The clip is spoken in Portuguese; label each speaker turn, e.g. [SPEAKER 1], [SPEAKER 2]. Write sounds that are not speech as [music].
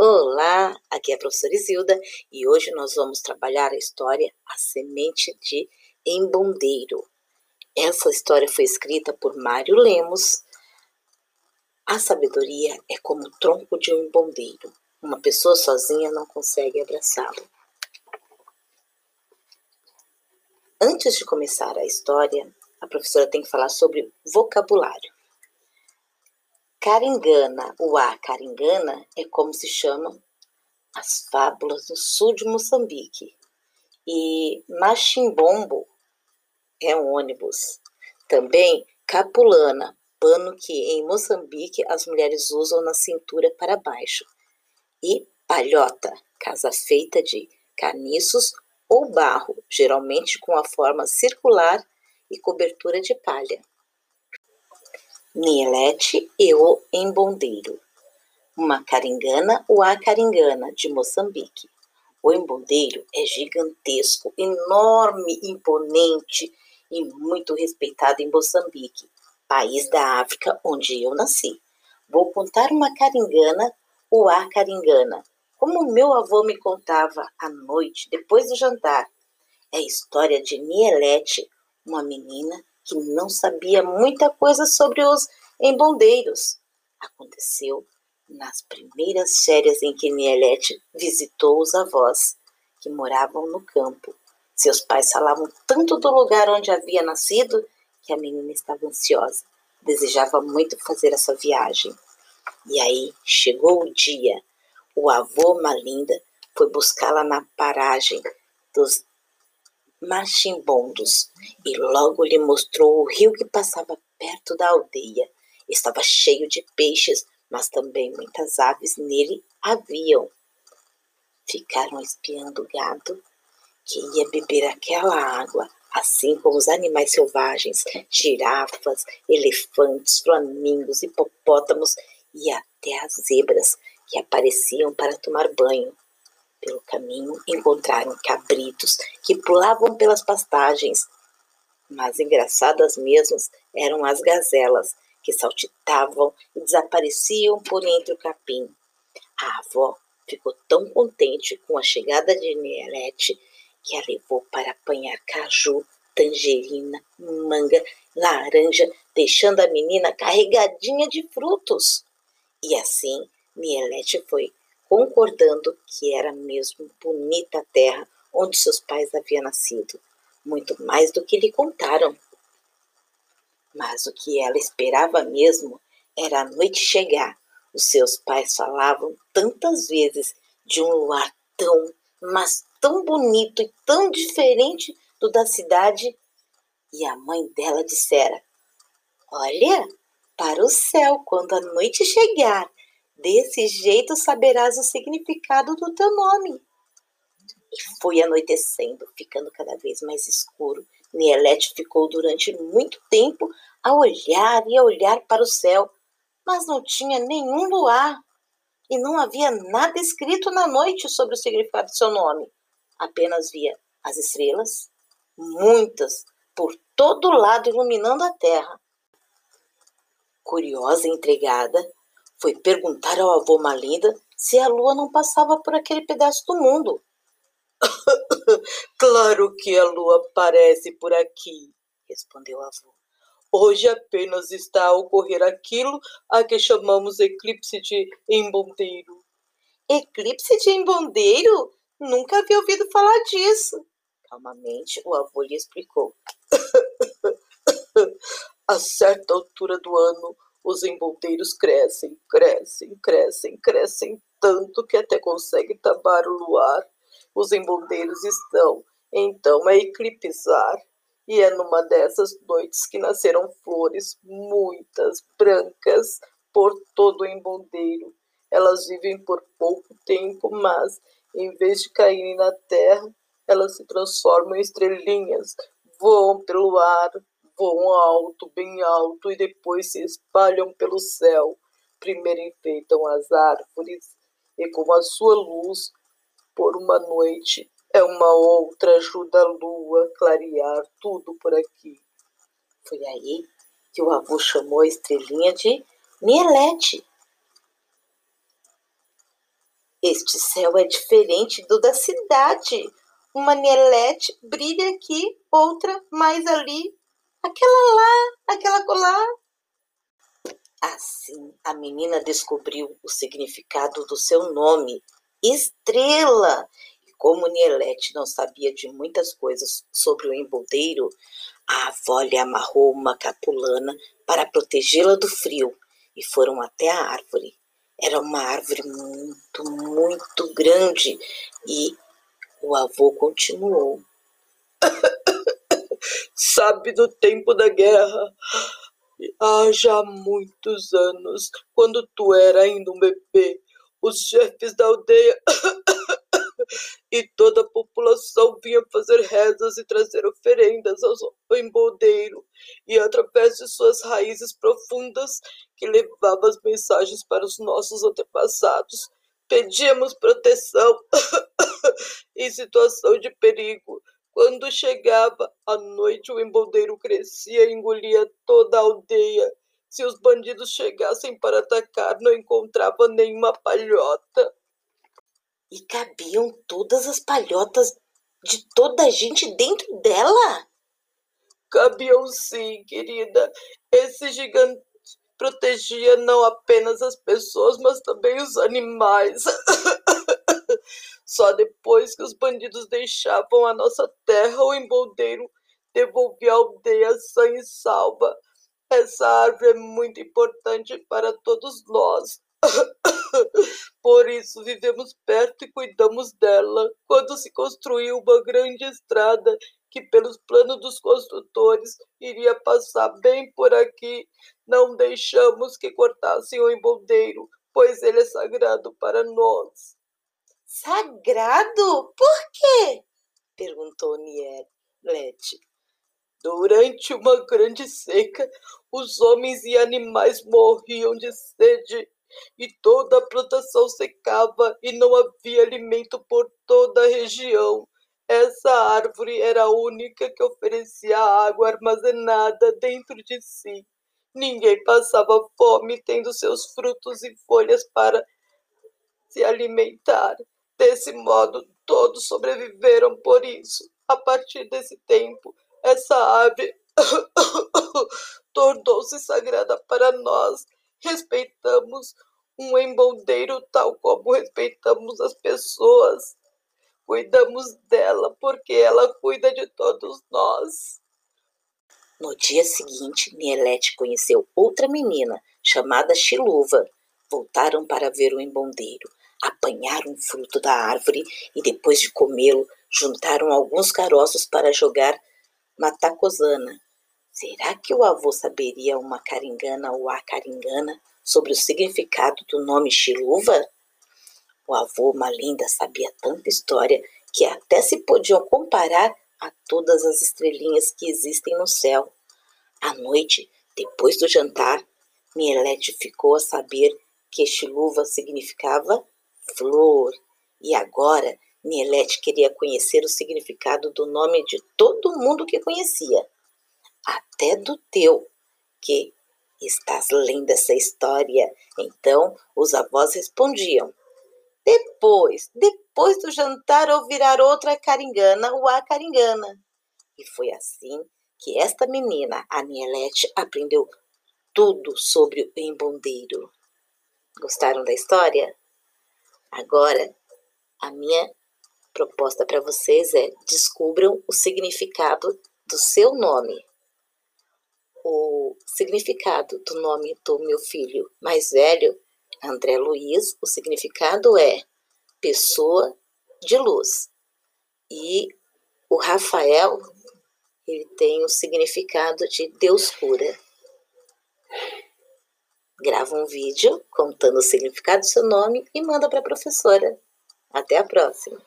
[SPEAKER 1] Olá, aqui é a professora Isilda e hoje nós vamos trabalhar a história A Semente de Embondeiro. Essa história foi escrita por Mário Lemos. A sabedoria é como o tronco de um embondeiro. Uma pessoa sozinha não consegue abraçá-lo. Antes de começar a história, a professora tem que falar sobre vocabulário. Caringana, o A Caringana é como se chamam as fábulas do sul de Moçambique. E Machimbombo é um ônibus. Também Capulana, pano que em Moçambique as mulheres usam na cintura para baixo. E Palhota, casa feita de caniços ou barro, geralmente com a forma circular e cobertura de palha. Nielete e o Embondeiro. Uma caringana ou a caringana de Moçambique. O embondeiro é gigantesco, enorme, imponente e muito respeitado em Moçambique, país da África onde eu nasci. Vou contar uma caringana ou a caringana, como meu avô me contava à noite, depois do jantar. É a história de Nielete, uma menina que não sabia muita coisa sobre os embondeiros. Aconteceu nas primeiras férias em que Nielete visitou os avós, que moravam no campo. Seus pais falavam tanto do lugar onde havia nascido que a menina estava ansiosa. Desejava muito fazer essa viagem. E aí chegou o dia. O avô Malinda foi buscá-la na paragem dos machimbondos e logo lhe mostrou o rio que passava perto da aldeia. Estava cheio de peixes, mas também muitas aves nele haviam. Ficaram espiando o gado que ia beber aquela água, assim como os animais selvagens, girafas, elefantes, flamingos, hipopótamos e até as zebras que apareciam para tomar banho. Pelo caminho encontraram cabritos que pulavam pelas pastagens, mas engraçadas mesmas eram as gazelas que saltitavam e desapareciam por entre o capim. A avó ficou tão contente com a chegada de Nielete que a levou para apanhar caju, tangerina, manga, laranja, deixando a menina carregadinha de frutos. E assim Nielete foi concordando que era mesmo bonita a terra onde seus pais haviam nascido, muito mais do que lhe contaram. Mas o que ela esperava mesmo era a noite chegar. Os seus pais falavam tantas vezes de um luar tão, mas tão bonito e tão diferente do da cidade, e a mãe dela dissera: Olha, para o céu quando a noite chegar Desse jeito saberás o significado do teu nome. E foi anoitecendo, ficando cada vez mais escuro. Nielete ficou durante muito tempo a olhar e a olhar para o céu, mas não tinha nenhum luar e não havia nada escrito na noite sobre o significado do seu nome. Apenas via as estrelas, muitas, por todo lado iluminando a terra. Curiosa e intrigada, foi perguntar ao avô Malinda se a lua não passava por aquele pedaço do mundo. [coughs] claro que a lua aparece por aqui, respondeu o avô. Hoje apenas está a ocorrer aquilo a que chamamos eclipse de embondeiro. Eclipse de embondeiro? Nunca havia ouvido falar disso. Calmamente, o avô lhe explicou. [coughs] a certa altura do ano, os embondeiros crescem, crescem, crescem, crescem tanto que até conseguem tapar o luar. Os embondeiros estão, então, a eclipsar. E é numa dessas noites que nasceram flores, muitas, brancas, por todo o embondeiro. Elas vivem por pouco tempo, mas, em vez de caírem na terra, elas se transformam em estrelinhas, voam pelo ar, voam alto, bem alto, e depois se espalham pelo céu. Primeiro enfeitam as árvores, e com a sua luz, por uma noite, é uma outra ajuda a lua a clarear tudo por aqui. Foi aí que o avô chamou a estrelinha de Nielete. Este céu é diferente do da cidade. Uma nielete brilha aqui, outra mais ali, aquela lá, aquela lá. Assim, a menina descobriu o significado do seu nome, Estrela. E como Nielete não sabia de muitas coisas sobre o emboldeiro, a avó lhe amarrou uma capulana para protegê-la do frio e foram até a árvore. Era uma árvore muito, muito grande e o avô continuou.
[SPEAKER 2] Sabe do tempo da guerra? Há já muitos anos, quando tu era ainda um bebê, os chefes da aldeia [coughs] e toda a população vinha fazer rezas e trazer oferendas ao emboldeiro, e através de suas raízes profundas, que levavam as mensagens para os nossos antepassados, pedíamos proteção [coughs] em situação de perigo. Quando chegava a noite, o emboldeiro crescia e engolia toda a aldeia. Se os bandidos chegassem para atacar, não encontrava nenhuma palhota.
[SPEAKER 1] E cabiam todas as palhotas de toda a gente dentro dela?
[SPEAKER 2] Cabiam sim, querida. Esse gigante protegia não apenas as pessoas, mas também os animais. [laughs] Só depois que os bandidos deixavam a nossa terra, o emboldeiro devolvia a aldeia sã e salva. Essa árvore é muito importante para todos nós. [coughs] Por isso vivemos perto e cuidamos dela. Quando se construiu uma grande estrada que, pelos planos dos construtores, iria passar bem por aqui, não deixamos que cortassem o emboldeiro, pois ele é sagrado para nós.
[SPEAKER 1] Sagrado? Por quê? perguntou Nielete.
[SPEAKER 2] Durante uma grande seca, os homens e animais morriam de sede e toda a plantação secava e não havia alimento por toda a região. Essa árvore era a única que oferecia água armazenada dentro de si. Ninguém passava fome tendo seus frutos e folhas para se alimentar. Desse modo, todos sobreviveram por isso. A partir desse tempo, essa árvore [coughs] tornou-se sagrada para nós respeitamos um emboldeiro tal como respeitamos as pessoas. Cuidamos dela porque ela cuida de todos nós.
[SPEAKER 1] No dia seguinte, Nielete conheceu outra menina chamada Chiluva. Voltaram para ver o embondeiro. Apanharam um fruto da árvore e, depois de comê-lo, juntaram alguns caroços para jogar matacosana, Será que o avô saberia uma caringana ou a caringana sobre o significado do nome Chiluva? O avô Malinda sabia tanta história que até se podiam comparar a todas as estrelinhas que existem no céu. À noite, depois do jantar, Mielete ficou a saber que Chiluva significava flor. E agora, Mielete queria conhecer o significado do nome de todo mundo que conhecia até do teu, que estás lendo essa história. Então os avós respondiam: Depois, depois do jantar ouvirá outra caringana ou a caringana. E foi assim que esta menina, a Nielete, aprendeu tudo sobre o embondeiro. Gostaram da história? Agora, a minha proposta para vocês é descubram o significado do seu nome o significado do nome do meu filho mais velho, André Luiz, o significado é pessoa de luz. E o Rafael, ele tem o significado de Deus cura. Grava um vídeo contando o significado do seu nome e manda para a professora. Até a próxima!